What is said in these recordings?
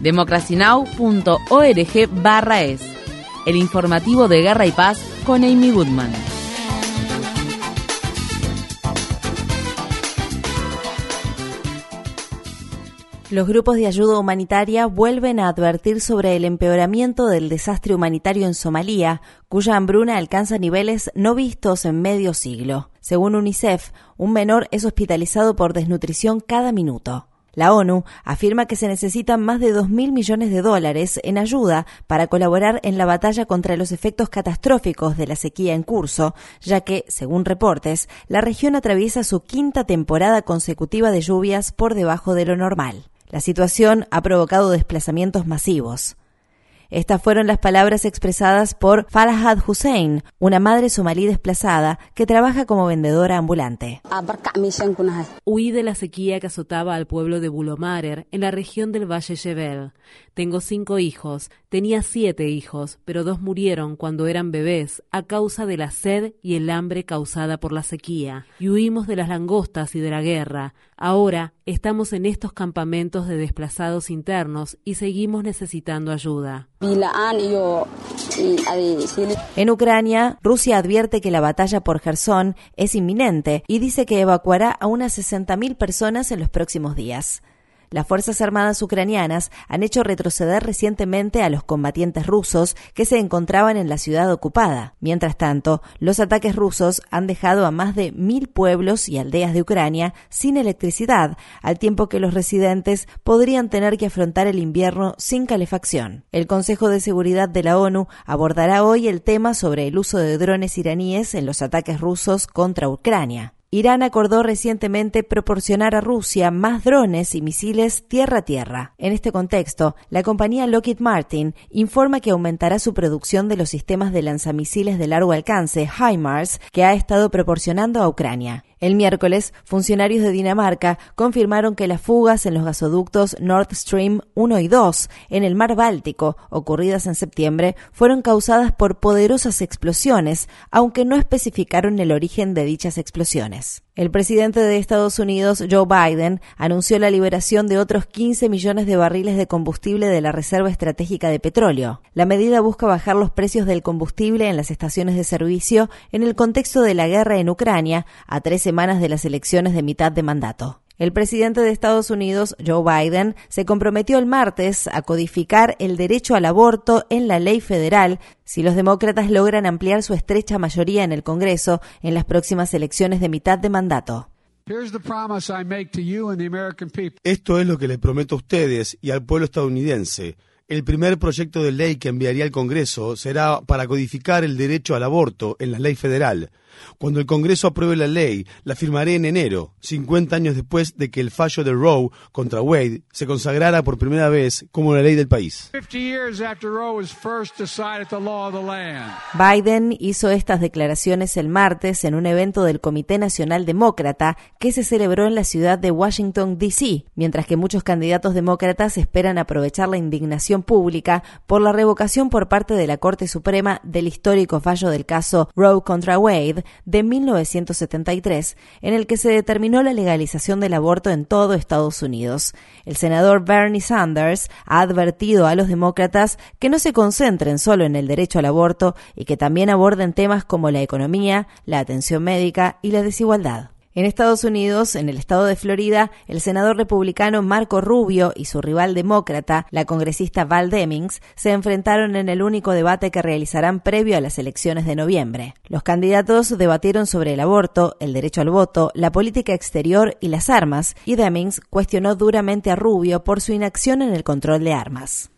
democracynow.org barra es, el informativo de Guerra y Paz con Amy Goodman. Los grupos de ayuda humanitaria vuelven a advertir sobre el empeoramiento del desastre humanitario en Somalia, cuya hambruna alcanza niveles no vistos en medio siglo. Según UNICEF, un menor es hospitalizado por desnutrición cada minuto. La ONU afirma que se necesitan más de 2.000 millones de dólares en ayuda para colaborar en la batalla contra los efectos catastróficos de la sequía en curso, ya que, según reportes, la región atraviesa su quinta temporada consecutiva de lluvias por debajo de lo normal. La situación ha provocado desplazamientos masivos. Estas fueron las palabras expresadas por Farhad Hussein, una madre somalí desplazada que trabaja como vendedora ambulante. Huí de la sequía que azotaba al pueblo de Bulomarer, en la región del Valle Jebel. Tengo cinco hijos, tenía siete hijos, pero dos murieron cuando eran bebés a causa de la sed y el hambre causada por la sequía, y huimos de las langostas y de la guerra. Ahora estamos en estos campamentos de desplazados internos y seguimos necesitando ayuda. En Ucrania, Rusia advierte que la batalla por Gerson es inminente y dice que evacuará a unas 60.000 personas en los próximos días. Las Fuerzas Armadas ucranianas han hecho retroceder recientemente a los combatientes rusos que se encontraban en la ciudad ocupada. Mientras tanto, los ataques rusos han dejado a más de mil pueblos y aldeas de Ucrania sin electricidad, al tiempo que los residentes podrían tener que afrontar el invierno sin calefacción. El Consejo de Seguridad de la ONU abordará hoy el tema sobre el uso de drones iraníes en los ataques rusos contra Ucrania. Irán acordó recientemente proporcionar a Rusia más drones y misiles tierra-tierra. En este contexto, la compañía Lockheed Martin informa que aumentará su producción de los sistemas de lanzamisiles de largo alcance HIMARS que ha estado proporcionando a Ucrania. El miércoles, funcionarios de Dinamarca confirmaron que las fugas en los gasoductos Nord Stream 1 y 2 en el mar Báltico, ocurridas en septiembre, fueron causadas por poderosas explosiones, aunque no especificaron el origen de dichas explosiones. El presidente de Estados Unidos, Joe Biden, anunció la liberación de otros 15 millones de barriles de combustible de la Reserva Estratégica de Petróleo. La medida busca bajar los precios del combustible en las estaciones de servicio en el contexto de la guerra en Ucrania a tres semanas de las elecciones de mitad de mandato. El presidente de Estados Unidos, Joe Biden, se comprometió el martes a codificar el derecho al aborto en la ley federal si los demócratas logran ampliar su estrecha mayoría en el Congreso en las próximas elecciones de mitad de mandato. Esto es lo que les prometo a ustedes y al pueblo estadounidense. El primer proyecto de ley que enviaría al Congreso será para codificar el derecho al aborto en la ley federal. Cuando el Congreso apruebe la ley, la firmaré en enero, 50 años después de que el fallo de Roe contra Wade se consagrara por primera vez como la ley del país. Biden hizo estas declaraciones el martes en un evento del Comité Nacional Demócrata que se celebró en la ciudad de Washington, D.C., mientras que muchos candidatos demócratas esperan aprovechar la indignación pública por la revocación por parte de la Corte Suprema del histórico fallo del caso Roe contra Wade de 1973, en el que se determinó la legalización del aborto en todo Estados Unidos. El senador Bernie Sanders ha advertido a los demócratas que no se concentren solo en el derecho al aborto y que también aborden temas como la economía, la atención médica y la desigualdad. En Estados Unidos, en el estado de Florida, el senador republicano Marco Rubio y su rival demócrata, la congresista Val Demings, se enfrentaron en el único debate que realizarán previo a las elecciones de noviembre. Los candidatos debatieron sobre el aborto, el derecho al voto, la política exterior y las armas, y Demings cuestionó duramente a Rubio por su inacción en el control de armas.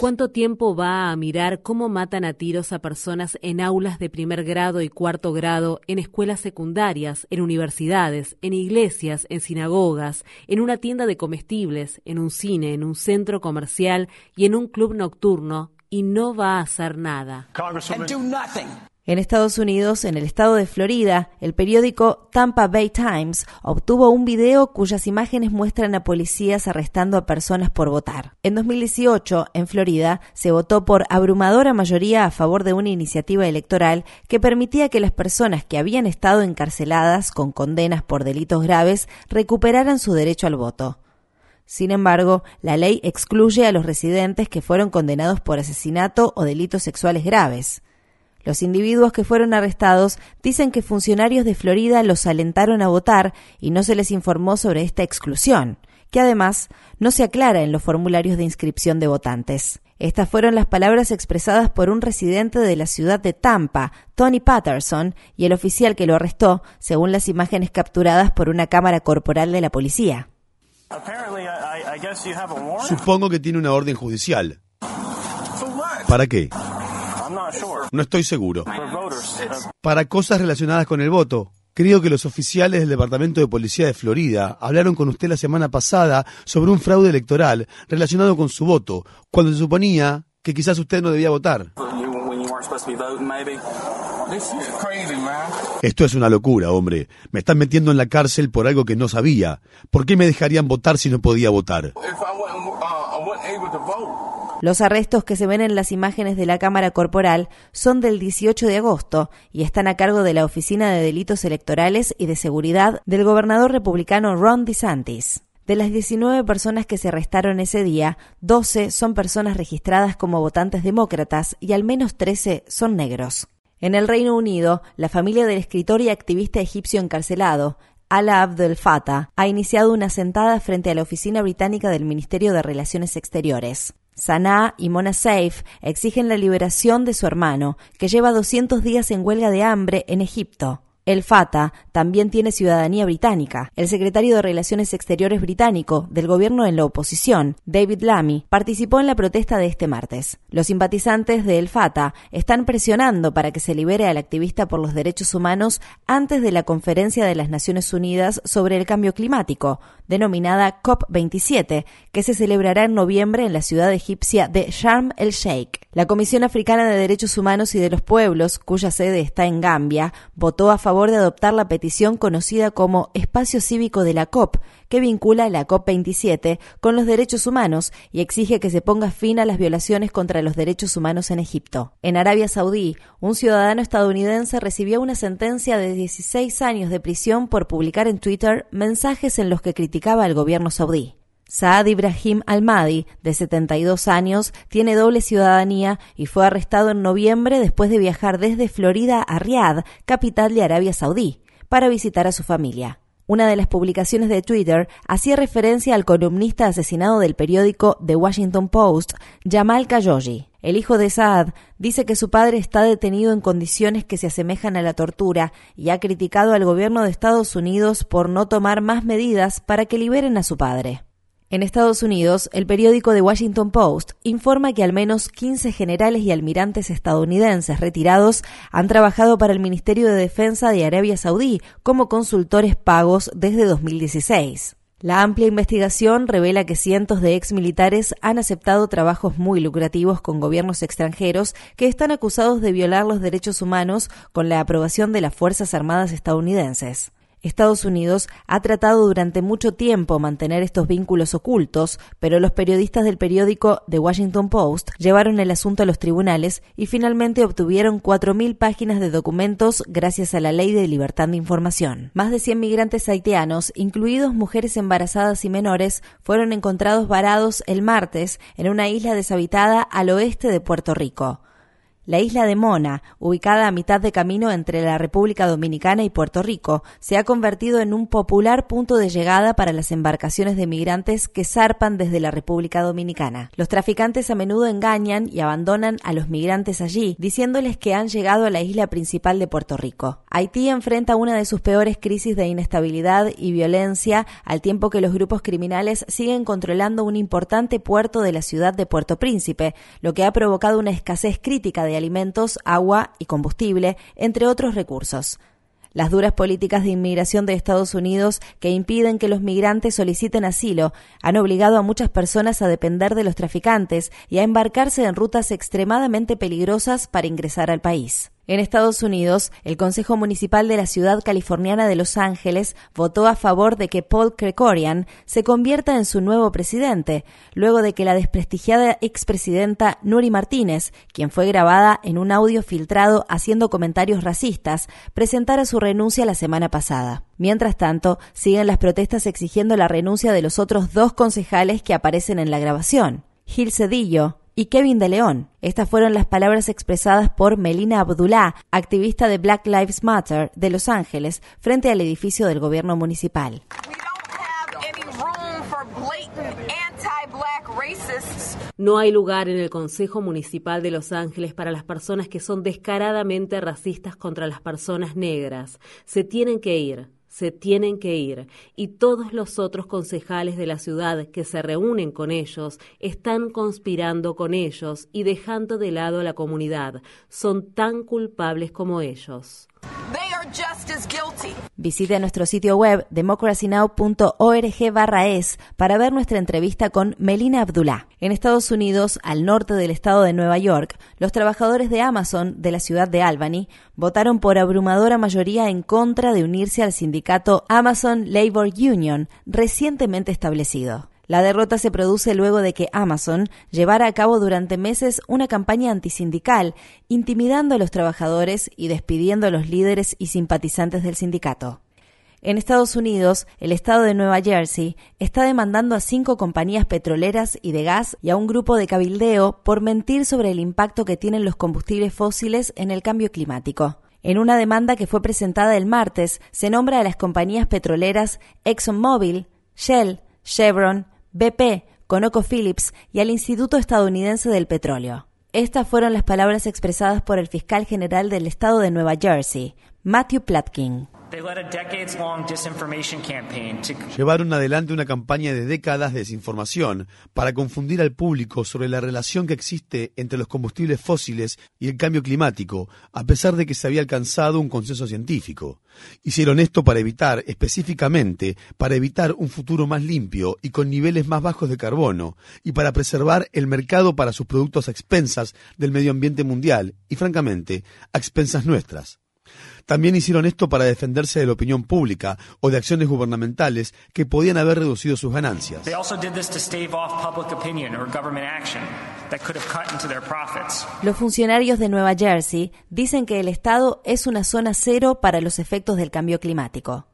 ¿Cuánto tiempo va a mirar cómo matan a tiros a personas en aulas de primer grado y cuarto grado, en escuelas secundarias, en universidades, en iglesias, en sinagogas, en una tienda de comestibles, en un cine, en un centro comercial y en un club nocturno y no va a hacer nada. En Estados Unidos, en el estado de Florida, el periódico Tampa Bay Times obtuvo un video cuyas imágenes muestran a policías arrestando a personas por votar. En 2018, en Florida, se votó por abrumadora mayoría a favor de una iniciativa electoral que permitía que las personas que habían estado encarceladas con condenas por delitos graves recuperaran su derecho al voto. Sin embargo, la ley excluye a los residentes que fueron condenados por asesinato o delitos sexuales graves. Los individuos que fueron arrestados dicen que funcionarios de Florida los alentaron a votar y no se les informó sobre esta exclusión, que además no se aclara en los formularios de inscripción de votantes. Estas fueron las palabras expresadas por un residente de la ciudad de Tampa, Tony Patterson, y el oficial que lo arrestó, según las imágenes capturadas por una cámara corporal de la policía. Supongo que tiene una orden judicial. ¿Para qué? No estoy seguro. Para cosas relacionadas con el voto. Creo que los oficiales del Departamento de Policía de Florida hablaron con usted la semana pasada sobre un fraude electoral relacionado con su voto, cuando se suponía que quizás usted no debía votar. Esto es una locura, hombre. Me están metiendo en la cárcel por algo que no sabía. ¿Por qué me dejarían votar si no podía votar? Los arrestos que se ven en las imágenes de la Cámara Corporal son del 18 de agosto y están a cargo de la Oficina de Delitos Electorales y de Seguridad del gobernador republicano Ron DeSantis. De las 19 personas que se arrestaron ese día, 12 son personas registradas como votantes demócratas y al menos 13 son negros. En el Reino Unido, la familia del escritor y activista egipcio encarcelado, Ala Abdel Fattah, ha iniciado una sentada frente a la oficina británica del Ministerio de Relaciones Exteriores. Sanaa y Mona Saif exigen la liberación de su hermano, que lleva 200 días en huelga de hambre en Egipto. El Fata también tiene ciudadanía británica. El secretario de Relaciones Exteriores británico del gobierno en la oposición, David Lammy, participó en la protesta de este martes. Los simpatizantes de El Fata están presionando para que se libere al activista por los derechos humanos antes de la conferencia de las Naciones Unidas sobre el cambio climático, denominada COP27, que se celebrará en noviembre en la ciudad egipcia de Sharm el-Sheikh. La Comisión Africana de Derechos Humanos y de los Pueblos, cuya sede está en Gambia, votó a favor de adoptar la petición conocida como Espacio Cívico de la COP, que vincula la COP27 con los derechos humanos y exige que se ponga fin a las violaciones contra los derechos humanos en Egipto. En Arabia Saudí, un ciudadano estadounidense recibió una sentencia de 16 años de prisión por publicar en Twitter mensajes en los que criticaba al gobierno saudí. Saad Ibrahim Al-Mahdi, de 72 años, tiene doble ciudadanía y fue arrestado en noviembre después de viajar desde Florida a Riad, capital de Arabia Saudí, para visitar a su familia. Una de las publicaciones de Twitter hacía referencia al columnista asesinado del periódico The Washington Post, Jamal Khashoggi. El hijo de Saad dice que su padre está detenido en condiciones que se asemejan a la tortura y ha criticado al gobierno de Estados Unidos por no tomar más medidas para que liberen a su padre. En Estados Unidos, el periódico The Washington Post informa que al menos 15 generales y almirantes estadounidenses retirados han trabajado para el Ministerio de Defensa de Arabia Saudí como consultores pagos desde 2016. La amplia investigación revela que cientos de exmilitares han aceptado trabajos muy lucrativos con gobiernos extranjeros que están acusados de violar los derechos humanos con la aprobación de las Fuerzas Armadas estadounidenses. Estados Unidos ha tratado durante mucho tiempo mantener estos vínculos ocultos, pero los periodistas del periódico The Washington Post llevaron el asunto a los tribunales y finalmente obtuvieron 4.000 páginas de documentos gracias a la Ley de Libertad de Información. Más de 100 migrantes haitianos, incluidos mujeres embarazadas y menores, fueron encontrados varados el martes en una isla deshabitada al oeste de Puerto Rico. La isla de Mona, ubicada a mitad de camino entre la República Dominicana y Puerto Rico, se ha convertido en un popular punto de llegada para las embarcaciones de migrantes que zarpan desde la República Dominicana. Los traficantes a menudo engañan y abandonan a los migrantes allí, diciéndoles que han llegado a la isla principal de Puerto Rico. Haití enfrenta una de sus peores crisis de inestabilidad y violencia al tiempo que los grupos criminales siguen controlando un importante puerto de la ciudad de Puerto Príncipe, lo que ha provocado una escasez crítica de alimentos, agua y combustible, entre otros recursos. Las duras políticas de inmigración de Estados Unidos que impiden que los migrantes soliciten asilo han obligado a muchas personas a depender de los traficantes y a embarcarse en rutas extremadamente peligrosas para ingresar al país. En Estados Unidos, el Consejo Municipal de la ciudad californiana de Los Ángeles votó a favor de que Paul Krekorian se convierta en su nuevo presidente, luego de que la desprestigiada expresidenta Nuri Martínez, quien fue grabada en un audio filtrado haciendo comentarios racistas, presentara su renuncia la semana pasada. Mientras tanto, siguen las protestas exigiendo la renuncia de los otros dos concejales que aparecen en la grabación. Gil Cedillo, y Kevin de León. Estas fueron las palabras expresadas por Melina Abdullah, activista de Black Lives Matter de Los Ángeles, frente al edificio del gobierno municipal. No hay lugar en el Consejo Municipal de Los Ángeles para las personas que son descaradamente racistas contra las personas negras. Se tienen que ir se tienen que ir y todos los otros concejales de la ciudad que se reúnen con ellos están conspirando con ellos y dejando de lado a la comunidad. Son tan culpables como ellos. Visite nuestro sitio web democracynow.org/es para ver nuestra entrevista con Melina Abdullah. En Estados Unidos, al norte del estado de Nueva York, los trabajadores de Amazon de la ciudad de Albany votaron por abrumadora mayoría en contra de unirse al sindicato Amazon Labor Union, recientemente establecido. La derrota se produce luego de que Amazon llevara a cabo durante meses una campaña antisindical, intimidando a los trabajadores y despidiendo a los líderes y simpatizantes del sindicato. En Estados Unidos, el estado de Nueva Jersey está demandando a cinco compañías petroleras y de gas y a un grupo de cabildeo por mentir sobre el impacto que tienen los combustibles fósiles en el cambio climático. En una demanda que fue presentada el martes, se nombra a las compañías petroleras ExxonMobil, Shell, Chevron, BP, ConocoPhillips y al Instituto Estadounidense del Petróleo. Estas fueron las palabras expresadas por el fiscal general del estado de Nueva Jersey, Matthew Platkin. Llevaron adelante una campaña de décadas de desinformación para confundir al público sobre la relación que existe entre los combustibles fósiles y el cambio climático, a pesar de que se había alcanzado un consenso científico. Hicieron esto para evitar, específicamente, para evitar un futuro más limpio y con niveles más bajos de carbono, y para preservar el mercado para sus productos a expensas del medio ambiente mundial y, francamente, a expensas nuestras. También hicieron esto para defenderse de la opinión pública o de acciones gubernamentales que podían haber reducido sus ganancias. Los funcionarios de Nueva Jersey dicen que el estado es una zona cero para los efectos del cambio climático.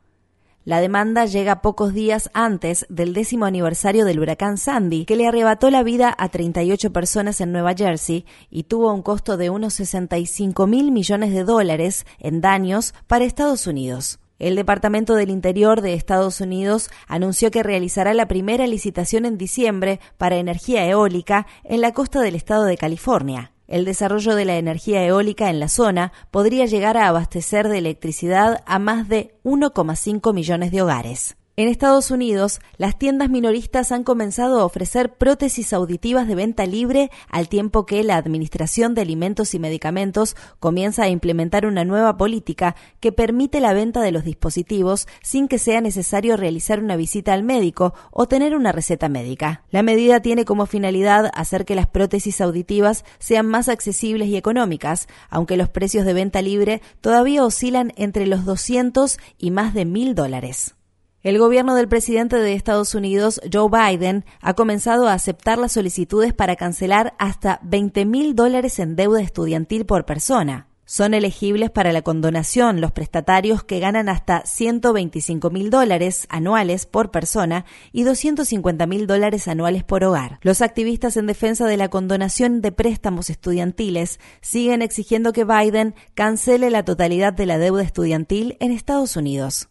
La demanda llega pocos días antes del décimo aniversario del huracán Sandy, que le arrebató la vida a 38 personas en Nueva Jersey y tuvo un costo de unos 65 mil millones de dólares en daños para Estados Unidos. El Departamento del Interior de Estados Unidos anunció que realizará la primera licitación en diciembre para energía eólica en la costa del estado de California. El desarrollo de la energía eólica en la zona podría llegar a abastecer de electricidad a más de 1,5 millones de hogares. En Estados Unidos, las tiendas minoristas han comenzado a ofrecer prótesis auditivas de venta libre al tiempo que la Administración de Alimentos y Medicamentos comienza a implementar una nueva política que permite la venta de los dispositivos sin que sea necesario realizar una visita al médico o tener una receta médica. La medida tiene como finalidad hacer que las prótesis auditivas sean más accesibles y económicas, aunque los precios de venta libre todavía oscilan entre los 200 y más de 1.000 dólares. El gobierno del presidente de Estados Unidos, Joe Biden, ha comenzado a aceptar las solicitudes para cancelar hasta 20 mil dólares en deuda estudiantil por persona. Son elegibles para la condonación los prestatarios que ganan hasta 125 mil dólares anuales por persona y 250 mil dólares anuales por hogar. Los activistas en defensa de la condonación de préstamos estudiantiles siguen exigiendo que Biden cancele la totalidad de la deuda estudiantil en Estados Unidos.